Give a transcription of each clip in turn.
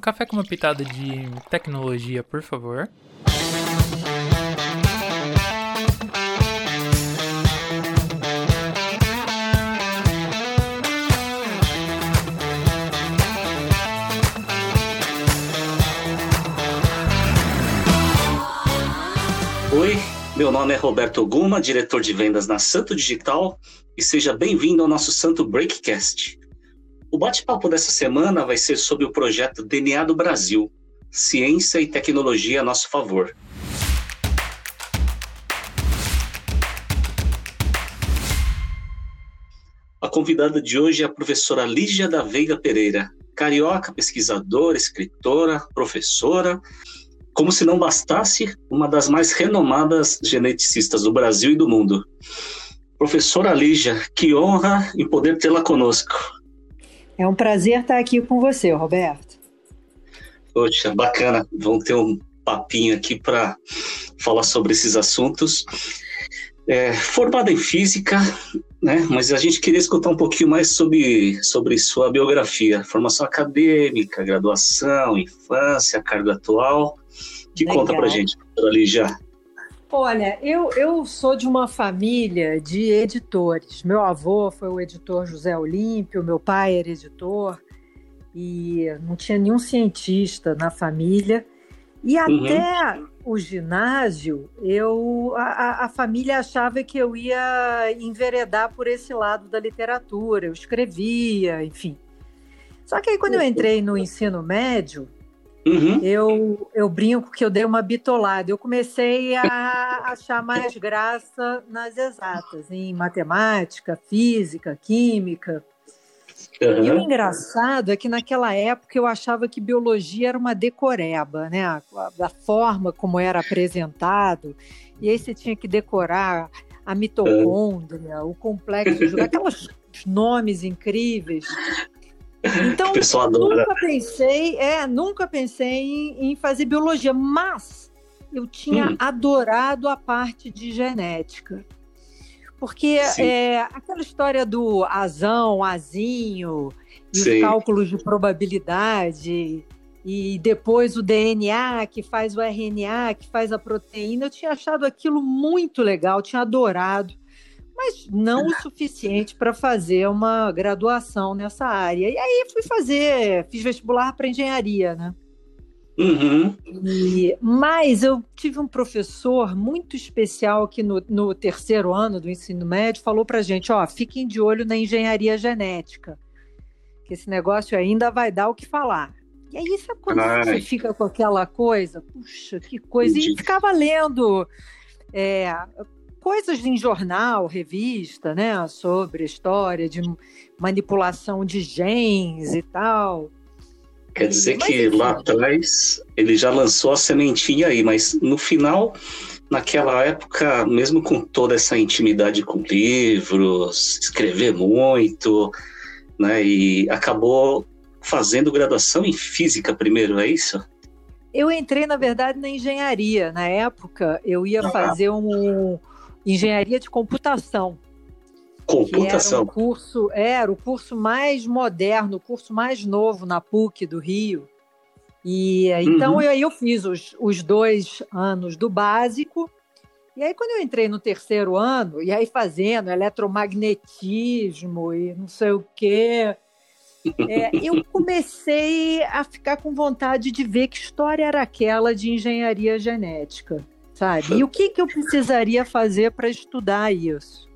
Um café com uma pitada de tecnologia, por favor. Oi, meu nome é Roberto Guma, diretor de vendas na Santo Digital, e seja bem-vindo ao nosso Santo Breakcast. O bate-papo dessa semana vai ser sobre o projeto DNA do Brasil, ciência e tecnologia a nosso favor. A convidada de hoje é a professora Lígia da Veiga Pereira, carioca, pesquisadora, escritora, professora. Como se não bastasse, uma das mais renomadas geneticistas do Brasil e do mundo. Professora Lígia, que honra em poder tê-la conosco. É um prazer estar aqui com você, Roberto. Poxa, bacana. Vamos ter um papinho aqui para falar sobre esses assuntos. É, formada em física, né? Mas a gente queria escutar um pouquinho mais sobre, sobre sua biografia, formação acadêmica, graduação, infância, cargo atual. Que Legal. conta para gente, doutora Lígia? Olha, eu, eu sou de uma família de editores. Meu avô foi o editor José Olímpio, meu pai era editor, e não tinha nenhum cientista na família. E uhum. até o ginásio, eu, a, a, família achava que eu ia enveredar por esse lado da literatura, eu escrevia, enfim. Só que aí, quando eu entrei no ensino médio, Uhum. Eu, eu brinco que eu dei uma bitolada. Eu comecei a achar mais graça nas exatas, em matemática, física, química. Uhum. E o engraçado é que naquela época eu achava que biologia era uma decoreba, né? A, a, forma como era apresentado. E aí você tinha que decorar a mitocôndria, uhum. o complexo, aqueles nomes incríveis. Então, nunca pensei, é, nunca pensei em, em, fazer biologia, mas eu tinha hum. adorado a parte de genética. Porque é, aquela história do azão, azinho, e Sim. os cálculos de probabilidade, e depois o DNA que faz o RNA, que faz a proteína, eu tinha achado aquilo muito legal, tinha adorado mas não o suficiente para fazer uma graduação nessa área. E aí fui fazer, fiz vestibular para engenharia, né? Uhum. E, mas eu tive um professor muito especial que no, no terceiro ano do ensino médio falou para gente, ó, fiquem de olho na engenharia genética, que esse negócio ainda vai dar o que falar. E aí, sabe quando Ai. você fica com aquela coisa? Puxa, que coisa! E ficava lendo é, coisas em jornal, revista, né, sobre história de manipulação de genes e tal. Quer dizer mas, que enfim. lá atrás ele já lançou a sementinha aí, mas no final, naquela época, mesmo com toda essa intimidade com livros, escrever muito, né, e acabou fazendo graduação em física primeiro, é isso? Eu entrei, na verdade, na engenharia. Na época, eu ia ah. fazer um, engenharia de computação. Computação. Era, um curso, era o curso mais moderno, o curso mais novo na PUC do Rio. E então uhum. eu, eu fiz os, os dois anos do básico. E aí, quando eu entrei no terceiro ano, e aí fazendo eletromagnetismo e não sei o quê, é, eu comecei a ficar com vontade de ver que história era aquela de engenharia genética sabe? E o que, que eu precisaria fazer para estudar isso?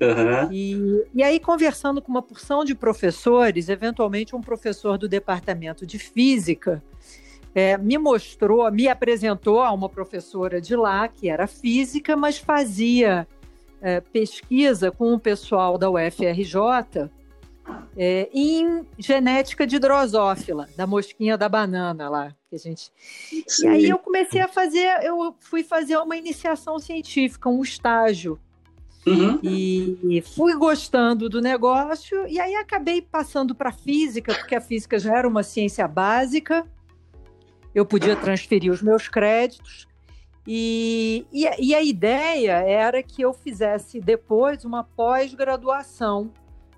Uhum. E, e aí, conversando com uma porção de professores, eventualmente um professor do departamento de física, é, me mostrou, me apresentou a uma professora de lá, que era física, mas fazia é, pesquisa com o pessoal da UFRJ é, em genética de drosófila, da mosquinha da banana lá. Que a gente... E aí eu comecei a fazer, eu fui fazer uma iniciação científica, um estágio. Uhum. E fui gostando do negócio, e aí acabei passando para física, porque a física já era uma ciência básica, eu podia transferir os meus créditos. E, e, e a ideia era que eu fizesse depois uma pós-graduação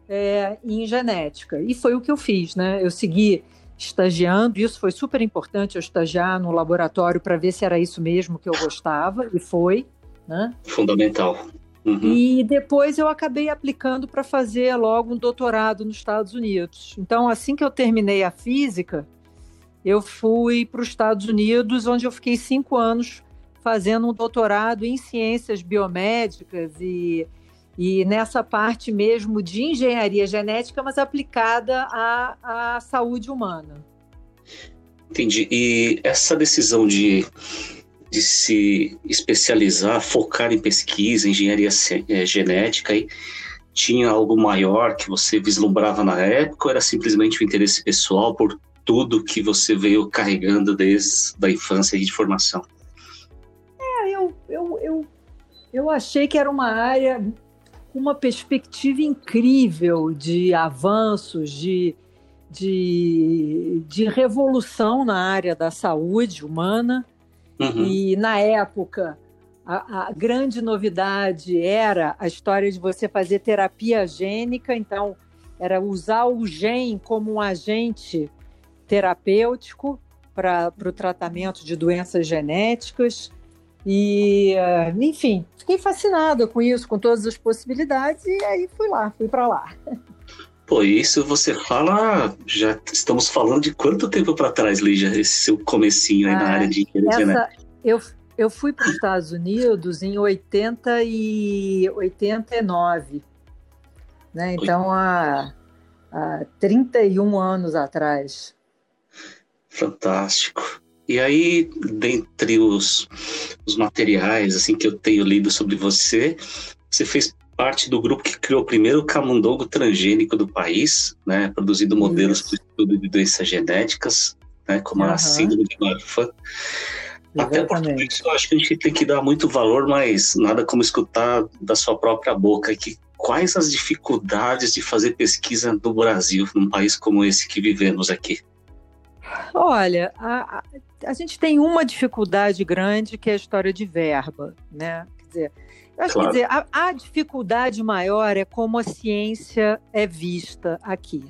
é, em genética. E foi o que eu fiz, né? Eu segui estagiando. Isso foi super importante, eu estagiar no laboratório para ver se era isso mesmo que eu gostava, e foi. Né? Fundamental. Uhum. E depois eu acabei aplicando para fazer logo um doutorado nos Estados Unidos. Então, assim que eu terminei a física, eu fui para os Estados Unidos, onde eu fiquei cinco anos fazendo um doutorado em ciências biomédicas e, e nessa parte mesmo de engenharia genética, mas aplicada à, à saúde humana. Entendi. E essa decisão de de se especializar, focar em pesquisa, engenharia é, genética, e tinha algo maior que você vislumbrava na época ou era simplesmente o interesse pessoal por tudo que você veio carregando desde a infância e de formação? É, eu, eu, eu, eu achei que era uma área uma perspectiva incrível de avanços, de, de, de revolução na área da saúde humana Uhum. E na época, a, a, grande novidade era a história de você fazer terapia gênica, então era usar o gene como um agente terapêutico para o tratamento de doenças genéticas. E, eh, enfim, fiquei fascinada com isso, com todas as possibilidades, e aí fui lá, fui para lá. Pô, isso você fala, já estamos falando de quanto tempo para trás, Lígia, esse seu comecinho aí ah, na área de engenharia essa, eu, eu fui para os Estados Unidos em 80 e 89, né? Então, há, há 31 anos atrás. Fantástico. E aí, dentre os, os materiais assim que eu tenho lido sobre você, você fez parte do grupo que criou o primeiro camundongo transgênico do país, né, produzindo modelos para o estudo de doenças genéticas, né, como uhum. a síndrome de Marfan. Até porque isso eu acho que a gente tem que dar muito valor, mas nada como escutar da sua própria boca que quais as dificuldades de fazer pesquisa no Brasil, num país como esse que vivemos aqui. Olha, a, a, gente tem uma dificuldade grande que é a história de verba, né? Quer dizer, eu acho claro. que dizer, a, a, dificuldade maior é como a ciência é vista aqui.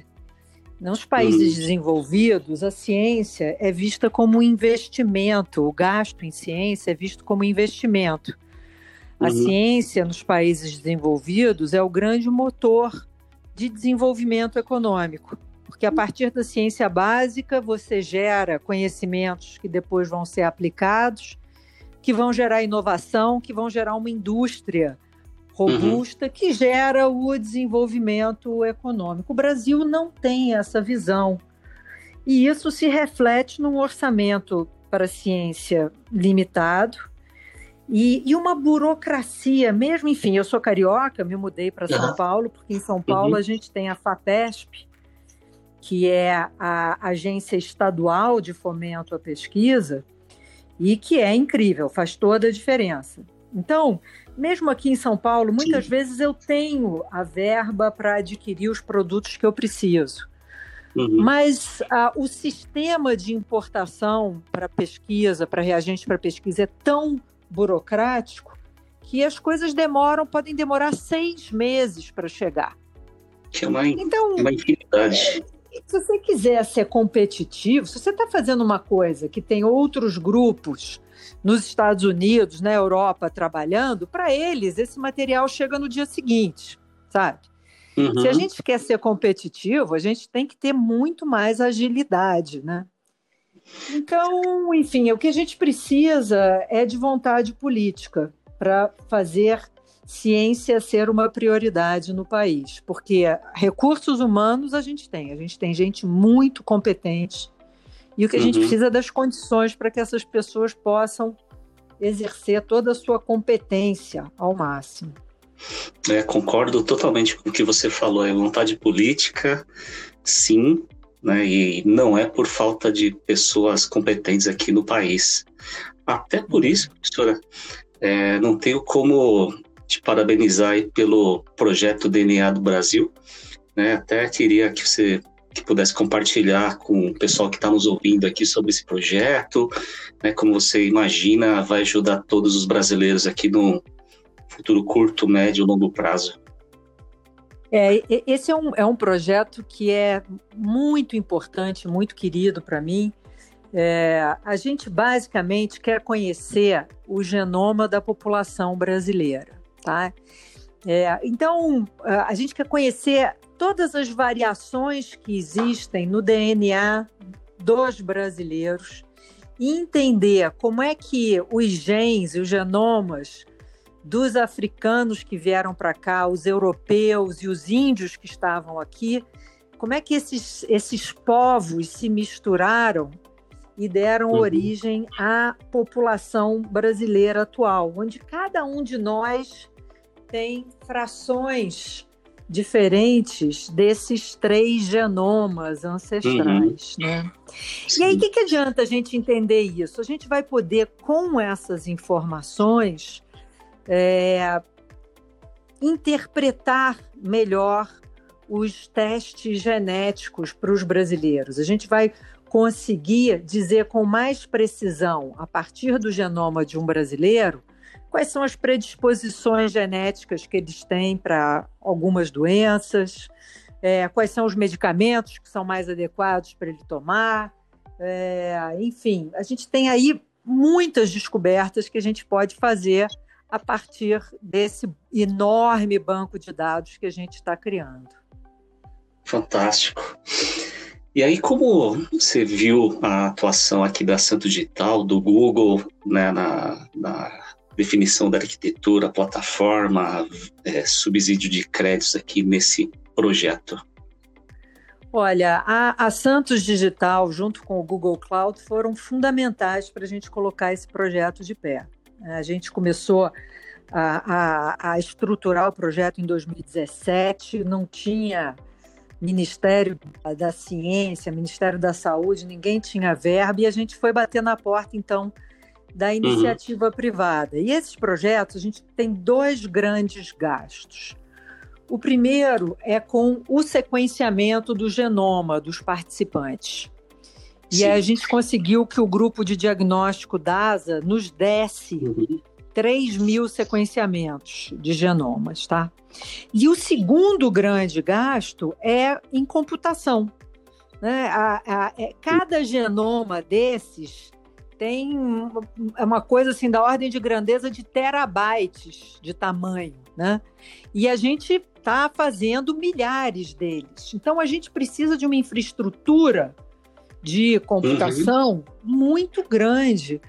Nos países uhum. desenvolvidos, a ciência é vista como um investimento, o gasto em ciência é visto como investimento. A uhum. ciência nos países desenvolvidos é o grande motor de desenvolvimento econômico, porque a partir da ciência básica você gera conhecimentos que depois vão ser aplicados que vão gerar inovação, que vão gerar uma indústria robusta uhum. que gera o desenvolvimento econômico. O Brasil não tem essa visão. E isso se reflete num orçamento para a ciência limitado e, e, uma burocracia, mesmo, enfim, eu sou carioca, me mudei para São. Paulo, porque em São Paulo uhum. a gente tem a FAPESP, que é a agência estadual de fomento à pesquisa, e que é incrível, faz toda a diferença. Então, mesmo aqui em São Paulo, muitas Sim. vezes eu tenho a verba para adquirir os produtos que eu preciso. Uhum. Mas uh, o sistema de importação para pesquisa, para reagente para pesquisa, é tão burocrático que as coisas demoram, podem demorar seis meses para chegar. Que é uma, então, uma infinidade. Se você quiser ser competitivo, se você está fazendo uma coisa que tem outros grupos nos Estados Unidos, na Europa trabalhando, para eles esse material chega no dia seguinte, sabe? Uhum. Se a gente quer ser competitivo, a gente tem que ter muito mais agilidade, né? Então, enfim, o que a gente precisa é de vontade política para fazer ciência ser uma prioridade no país, porque recursos humanos a gente tem, a gente tem gente muito competente e o que a uhum. gente precisa é das condições para que essas pessoas possam exercer toda a sua competência ao máximo. É, concordo totalmente com o que você falou. É vontade política, sim, né? E não é por falta de pessoas competentes aqui no país. Até por uhum. isso, professora, é, não tenho como te parabenizar pelo projeto DNA do Brasil. Né? Até queria que você que pudesse compartilhar com o pessoal que está nos ouvindo aqui sobre esse projeto, né? como você imagina vai ajudar todos os brasileiros aqui no futuro curto, médio e longo prazo. É, esse é um, é um projeto que é muito importante, muito querido para mim. É, a gente basicamente quer conhecer o genoma da população brasileira, tá? É, então, a gente quer conhecer todas as variações que existem no DNA dos brasileiros e entender como é que os genes e os genomas dos africanos que vieram para cá, os europeus e os índios que estavam aqui, como é que esses, esses povos se misturaram e deram uhum. origem à população brasileira atual, onde cada um de nós tem frações diferentes desses três genomas ancestrais, uhum. né? E aí, o que, que adianta a gente entender isso? A gente vai poder, com essas informações, é, interpretar melhor os testes genéticos para os brasileiros. A gente vai conseguir dizer com mais precisão, a partir do genoma de um brasileiro, quais são as predisposições genéticas que eles têm para algumas doenças, é, quais são os medicamentos que são mais adequados para ele tomar. É, enfim, a gente tem aí muitas descobertas que a gente pode fazer a partir desse enorme banco de dados que a gente está criando. Fantástico. E aí, como você viu a atuação aqui da Santo Digital, do Google, né, na, na definição da arquitetura, plataforma, é, subsídio de créditos aqui nesse projeto? Olha, a, a, Santos Digital, junto com o Google Cloud, foram fundamentais para a gente colocar esse projeto de pé. A gente começou a, a, a estruturar o projeto em 2017, não tinha Ministério da Ciência, Ministério da Saúde, ninguém tinha verba e a gente foi bater na porta, então, da uhum. iniciativa uhum. privada. E esses projetos, a gente tem dois grandes gastos. O primeiro é com o sequenciamento do genoma dos participantes. E a gente conseguiu que o grupo de diagnóstico DASA nos desse uhum. 3 mil sequenciamentos de genomas, tá? E o segundo grande gasto é em computação. Né? A, a, é, cada genoma desses tem é uma coisa assim da ordem de grandeza de terabytes de tamanho, né? E a gente está fazendo milhares deles. Então a gente precisa de uma infraestrutura de computação uhum. muito grande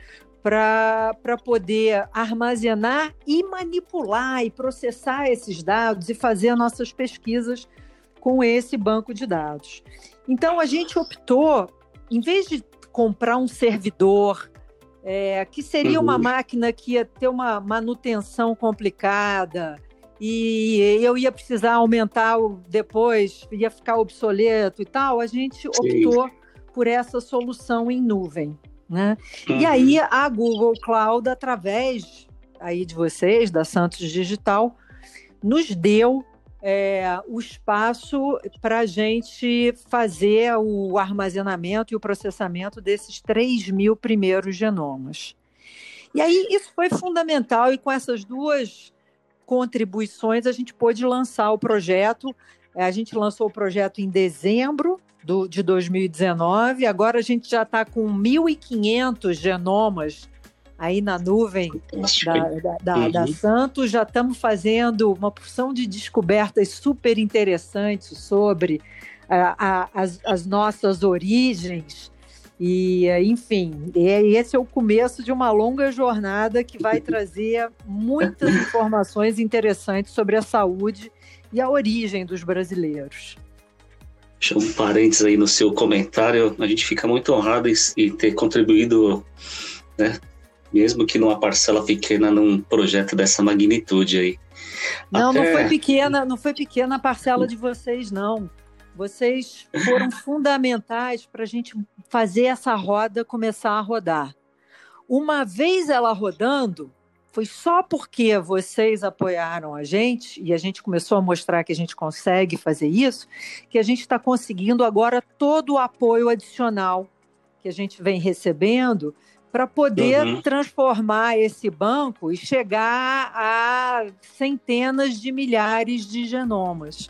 para poder armazenar e manipular e processar esses dados e fazer nossas pesquisas com esse banco de dados. Então a gente optou, em vez de comprar um servidor, é, que seria uma uhum. máquina que ia ter uma manutenção complicada e eu ia precisar aumentar depois, ia ficar obsoleto e tal, a gente optou por essa solução em nuvem. Né? Uhum. E aí a Google Cloud, através aí de vocês, da Santos Digital, nos deu é, o espaço para a gente fazer o armazenamento e o processamento desses 3 mil primeiros genomas. E aí isso foi fundamental, e com essas duas contribuições a gente pôde lançar o projeto. É, a gente lançou o projeto em dezembro do, de 2019. Agora a gente já está com 1.500 genomas aí na nuvem da, da, uhum. da, Santos. Já estamos fazendo uma porção de descobertas super interessantes sobre a, a, as, as, nossas origens. E, enfim, esse é o começo de uma longa jornada que vai trazer muitas informações interessantes sobre a saúde e a origem dos brasileiros deixar um parênteses aí no seu comentário. A gente fica muito honrado em ter contribuído, né? Mesmo que numa parcela pequena num projeto dessa magnitude aí. Não, Até... não foi pequena, não foi pequena a parcela de vocês, não. Vocês foram fundamentais para a gente fazer essa roda começar a rodar. Uma vez ela rodando, foi só porque vocês apoiaram a gente e a gente começou a mostrar que a gente consegue fazer isso, que a gente está conseguindo agora todo o apoio adicional que a gente vem recebendo para poder uhum. transformar esse banco e chegar a centenas de milhares de genomas.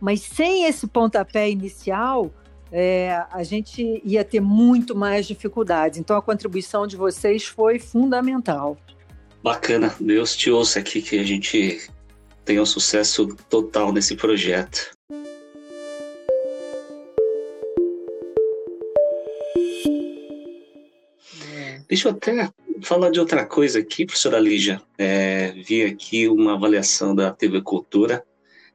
Mas sem esse pontapé inicial, é, a gente ia ter muito mais dificuldades. Então, a contribuição de vocês foi fundamental. Bacana, Deus te ouça aqui que a gente tenha um sucesso total nesse projeto. Deixa eu até falar de outra coisa aqui, professora Lígia. É, vi aqui uma avaliação da TV Cultura,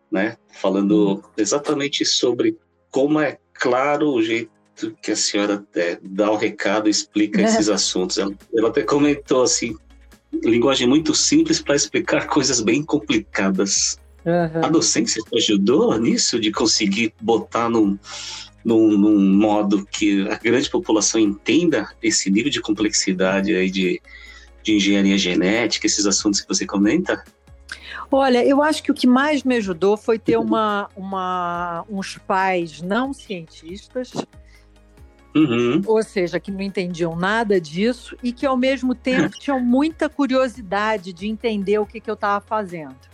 né, falando exatamente sobre como é claro o jeito que a senhora é, dá o recado, explica esses assuntos. Ela, ela até comentou assim, linguagem muito simples para explicar coisas bem complicadas. Uhum. A docência ajudou nisso, de conseguir botar num, num, num, modo que a grande população entenda esse nível de complexidade aí de, de engenharia genética, esses assuntos que você comenta? Olha, eu acho que o que mais me ajudou foi ter uma, uma, uns pais não cientistas, uhum. ou seja, que não entendiam nada disso e que ao mesmo tempo tinham muita curiosidade de entender o que, que eu estava fazendo.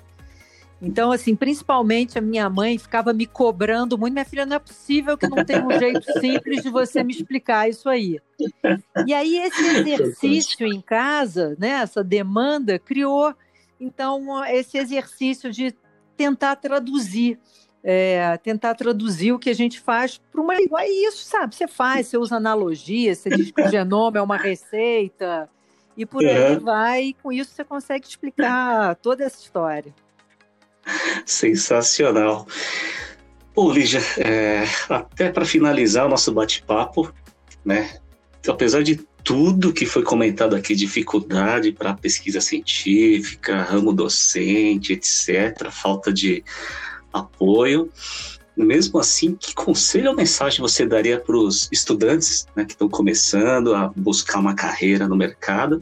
Então, assim, principalmente a minha mãe ficava me cobrando muito. Minha filha, não é possível que não tenha um jeito simples de você me explicar isso aí. E aí, esse exercício em casa, né, essa demanda, criou então, esse exercício de tentar traduzir, é, tentar traduzir o que a gente faz para uma linguagem. É isso, sabe? Você faz, você usa analogia, você diz que o genoma é uma receita, e por é. aí vai, e com isso você consegue explicar toda essa história. Sensacional. Bom, Lígia, é, até para finalizar o nosso bate-papo, né? Apesar de tudo que foi comentado aqui, dificuldade para pesquisa científica, ramo docente, etc., falta de apoio. Mesmo assim, que conselho ou mensagem você daria para os estudantes né, que estão começando a buscar uma carreira no mercado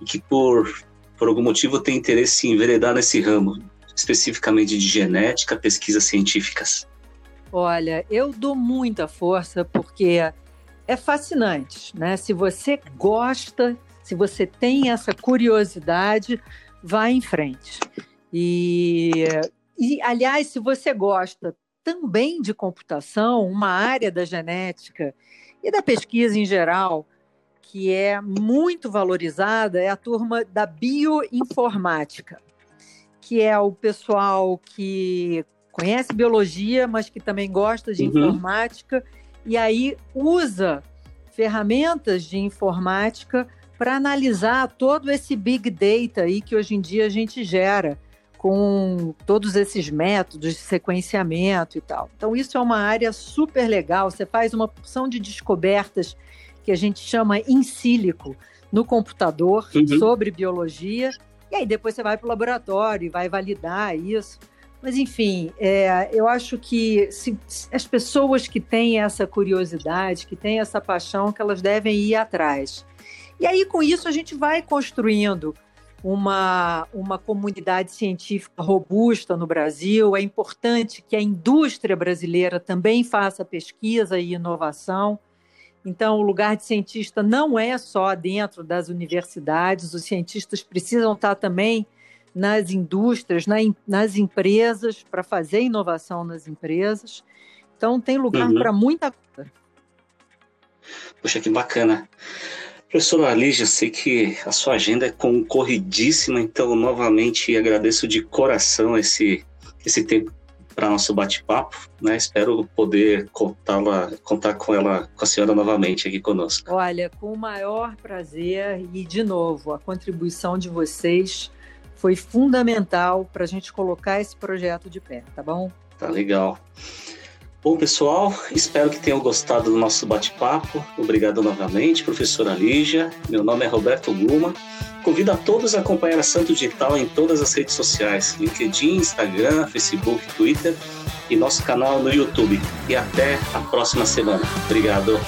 e que, por, por algum motivo, têm interesse em enveredar nesse ramo, especificamente de genética, pesquisas científicas? Olha, eu dou muita força porque é fascinante, né? Se você gosta, se você tem essa curiosidade, vá em frente. E, e aliás, se você gosta também de computação, uma área da genética e da pesquisa em geral, que é muito valorizada, é a turma da bioinformática, que é o pessoal que conhece biologia, mas que também gosta de uhum. informática e aí usa ferramentas de informática para analisar todo esse big data aí que hoje em dia a gente gera com todos esses métodos de sequenciamento e tal. Então isso é uma área super legal, você faz uma porção de descobertas que a gente chama in sílico no computador uhum. sobre biologia, e aí depois você vai para o laboratório e vai validar isso. Mas, enfim, é, eu acho que se, as pessoas que têm essa curiosidade, que têm essa paixão, que elas devem ir atrás. E aí, com isso, a gente vai construindo uma, uma comunidade científica robusta no Brasil. É importante que a indústria brasileira também faça pesquisa e inovação. Então, o lugar de cientista não é só dentro das universidades, os cientistas precisam estar também nas indústrias, na, nas empresas, para fazer inovação nas empresas. Então, tem lugar uhum. para muita coisa. Poxa, que bacana. Professora Lígia, sei que a sua agenda é concorridíssima, então, novamente, agradeço de coração esse, esse tempo para nosso bate-papo, né? Espero poder contá-la, contar com ela, com a senhora novamente aqui conosco. Olha, com o maior prazer e de novo a contribuição de vocês foi fundamental para a gente colocar esse projeto de pé, tá bom? Tá legal. Bom, pessoal, espero que tenham gostado do nosso bate-papo. Obrigado novamente, professora Lígia. Meu nome é Roberto Guma. Convido a todos a acompanhar a Santo Digital em todas as redes sociais: LinkedIn, Instagram, Facebook, Twitter e nosso canal no YouTube. E até a próxima semana. Obrigado.